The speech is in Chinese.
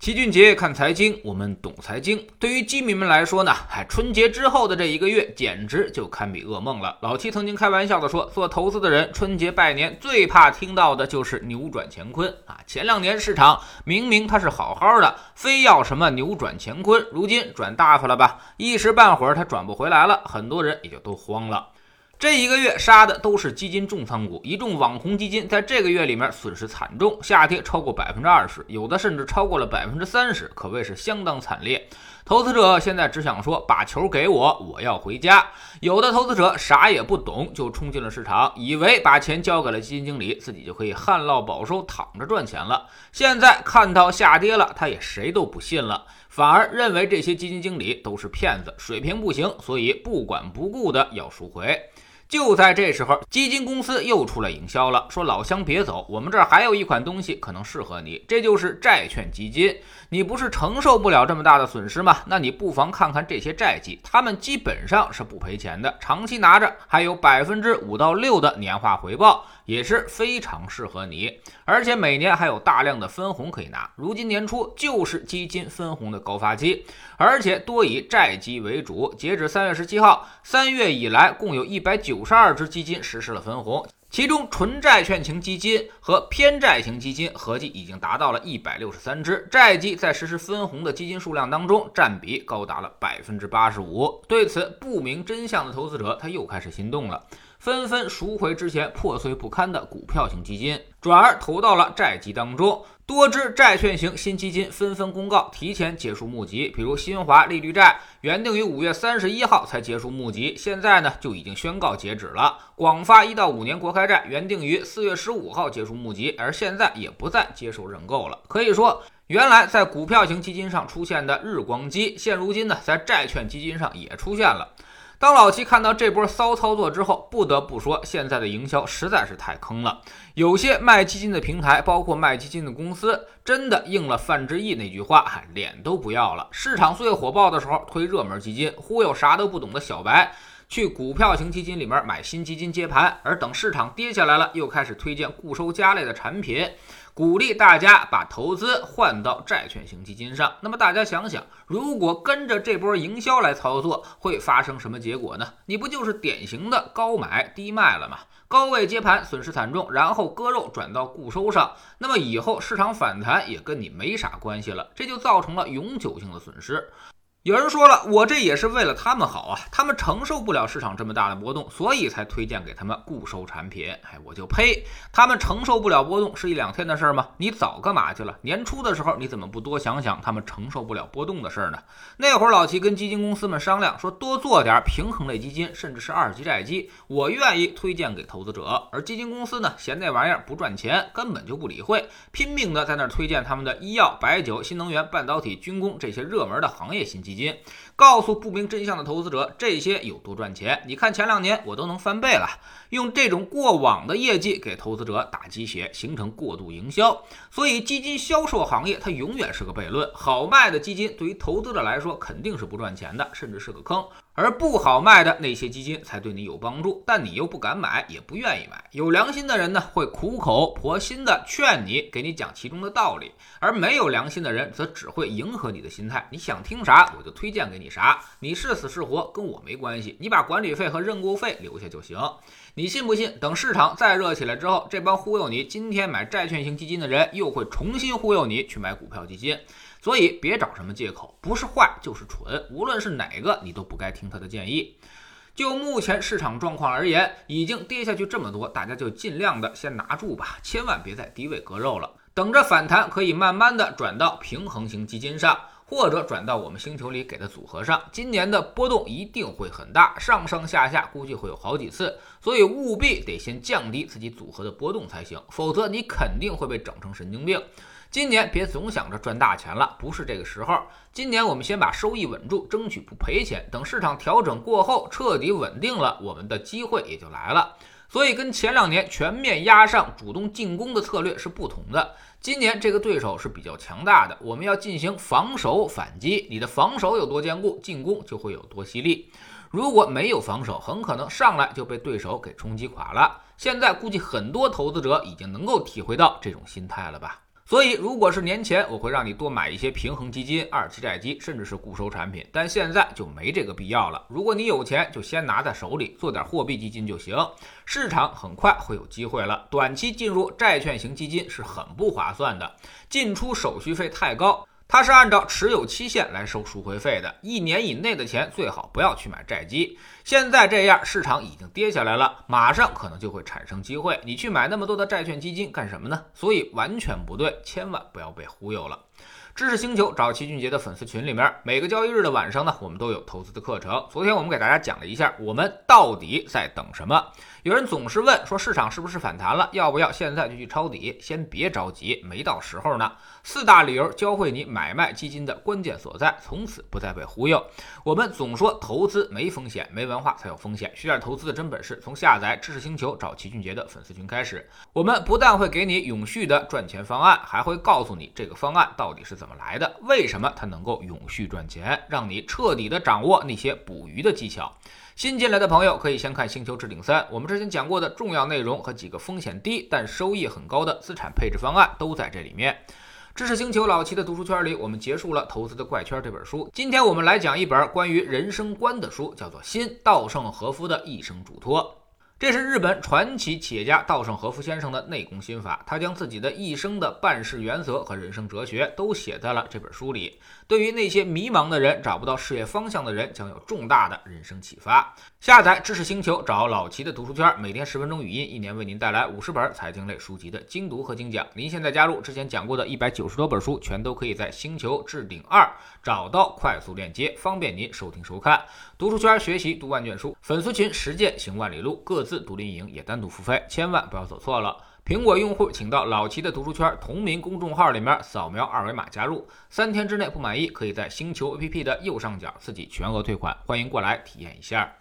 齐俊杰看财经，我们懂财经。对于基民们来说呢，哎，春节之后的这一个月简直就堪比噩梦了。老七曾经开玩笑的说，做投资的人春节拜年最怕听到的就是扭转乾坤啊！前两年市场明明它是好好的，非要什么扭转乾坤，如今转大发了吧？一时半会儿它转不回来了，很多人也就都慌了。这一个月杀的都是基金重仓股，一众网红基金在这个月里面损失惨重，下跌超过百分之二十，有的甚至超过了百分之三十，可谓是相当惨烈。投资者现在只想说把球给我，我要回家。有的投资者啥也不懂就冲进了市场，以为把钱交给了基金经理，自己就可以旱涝保收，躺着赚钱了。现在看到下跌了，他也谁都不信了，反而认为这些基金经理都是骗子，水平不行，所以不管不顾的要赎回。就在这时候，基金公司又出来营销了，说老乡别走，我们这儿还有一款东西可能适合你，这就是债券基金。你不是承受不了这么大的损失吗？那你不妨看看这些债基，他们基本上是不赔钱的，长期拿着还有百分之五到六的年化回报，也是非常适合你。而且每年还有大量的分红可以拿，如今年初就是基金分红的高发期，而且多以债基为主。截止三月十七号，三月以来共有一百九。五十二只基金实施了分红，其中纯债券型基金和偏债型基金合计已经达到了一百六十三只，债基在实施分红的基金数量当中占比高达了百分之八十五。对此不明真相的投资者，他又开始心动了。纷纷赎回之前破碎不堪的股票型基金，转而投到了债基当中。多只债券型新基金纷纷公告提前结束募集，比如新华利率债原定于五月三十一号才结束募集，现在呢就已经宣告截止了。广发一到五年国开债原定于四月十五号结束募集，而现在也不再接受认购了。可以说，原来在股票型基金上出现的日光机，现如今呢在债券基金上也出现了。当老七看到这波骚操作之后，不得不说，现在的营销实在是太坑了。有些卖基金的平台，包括卖基金的公司，真的应了范志毅那句话：“脸都不要了。”市场最火爆的时候推热门基金，忽悠啥都不懂的小白去股票型基金里面买新基金接盘，而等市场跌下来了，又开始推荐固收加类的产品。鼓励大家把投资换到债券型基金上。那么大家想想，如果跟着这波营销来操作，会发生什么结果呢？你不就是典型的高买低卖了吗？高位接盘损失惨重，然后割肉转到固收上，那么以后市场反弹也跟你没啥关系了，这就造成了永久性的损失。有人说了，我这也是为了他们好啊，他们承受不了市场这么大的波动，所以才推荐给他们固收产品。哎，我就呸！他们承受不了波动是一两天的事儿吗？你早干嘛去了？年初的时候你怎么不多想想他们承受不了波动的事儿呢？那会儿老齐跟基金公司们商量说，多做点平衡类基金，甚至是二级债基，我愿意推荐给投资者。而基金公司呢，嫌那玩意儿不赚钱，根本就不理会，拼命的在那儿推荐他们的医药、白酒、新能源、半导体、军工这些热门的行业新基。基金告诉不明真相的投资者，这些有多赚钱？你看前两年我都能翻倍了。用这种过往的业绩给投资者打鸡血，形成过度营销。所以基金销售行业它永远是个悖论。好卖的基金对于投资者来说肯定是不赚钱的，甚至是个坑。而不好卖的那些基金才对你有帮助，但你又不敢买，也不愿意买。有良心的人呢，会苦口婆心的劝你，给你讲其中的道理；而没有良心的人，则只会迎合你的心态。你想听啥，我就推荐给你啥。你是死是活跟我没关系，你把管理费和认购费留下就行。你信不信？等市场再热起来之后，这帮忽悠你今天买债券型基金的人，又会重新忽悠你去买股票基金。所以别找什么借口，不是坏就是蠢，无论是哪个，你都不该听他的建议。就目前市场状况而言，已经跌下去这么多，大家就尽量的先拿住吧，千万别在低位割肉了。等着反弹，可以慢慢的转到平衡型基金上，或者转到我们星球里给的组合上。今年的波动一定会很大，上上下下估计会有好几次，所以务必得先降低自己组合的波动才行，否则你肯定会被整成神经病。今年别总想着赚大钱了，不是这个时候。今年我们先把收益稳住，争取不赔钱。等市场调整过后，彻底稳定了，我们的机会也就来了。所以跟前两年全面压上、主动进攻的策略是不同的。今年这个对手是比较强大的，我们要进行防守反击。你的防守有多坚固，进攻就会有多犀利。如果没有防守，很可能上来就被对手给冲击垮了。现在估计很多投资者已经能够体会到这种心态了吧。所以，如果是年前，我会让你多买一些平衡基金、二期债基，甚至是固收产品，但现在就没这个必要了。如果你有钱，就先拿在手里，做点货币基金就行。市场很快会有机会了，短期进入债券型基金是很不划算的，进出手续费太高。它是按照持有期限来收赎回费的，一年以内的钱最好不要去买债基。现在这样，市场已经跌下来了，马上可能就会产生机会，你去买那么多的债券基金干什么呢？所以完全不对，千万不要被忽悠了。知识星球找齐俊杰的粉丝群里面，每个交易日的晚上呢，我们都有投资的课程。昨天我们给大家讲了一下，我们到底在等什么？有人总是问说，市场是不是反弹了？要不要现在就去抄底？先别着急，没到时候呢。四大理由教会你买卖基金的关键所在，从此不再被忽悠。我们总说投资没风险，没文化才有风险。学点投资的真本事，从下载知识星球找齐俊杰的粉丝群开始。我们不但会给你永续的赚钱方案，还会告诉你这个方案到底是怎么么来的，为什么它能够永续赚钱，让你彻底的掌握那些捕鱼的技巧。新进来的朋友可以先看《星球置顶三》，我们之前讲过的重要内容和几个风险低但收益很高的资产配置方案都在这里面。知识星球老七的读书圈里，我们结束了《投资的怪圈》这本书。今天我们来讲一本关于人生观的书，叫做《新稻盛和夫的一生嘱托》。这是日本传奇企业家稻盛和夫先生的内功心法，他将自己的一生的办事原则和人生哲学都写在了这本书里。对于那些迷茫的人、找不到事业方向的人，将有重大的人生启发。下载知识星球，找老齐的读书圈，每天十分钟语音，一年为您带来五十本财经类书籍的精读和精讲。您现在加入，之前讲过的一百九十多本书，全都可以在星球置顶二找到快速链接，方便您收听收看。读书圈学习读万卷书，粉丝群实践行万里路，各自自。独立营也单独付费，千万不要走错了。苹果用户请到老齐的读书圈同名公众号里面扫描二维码加入，三天之内不满意，可以在星球 APP 的右上角自己全额退款。欢迎过来体验一下。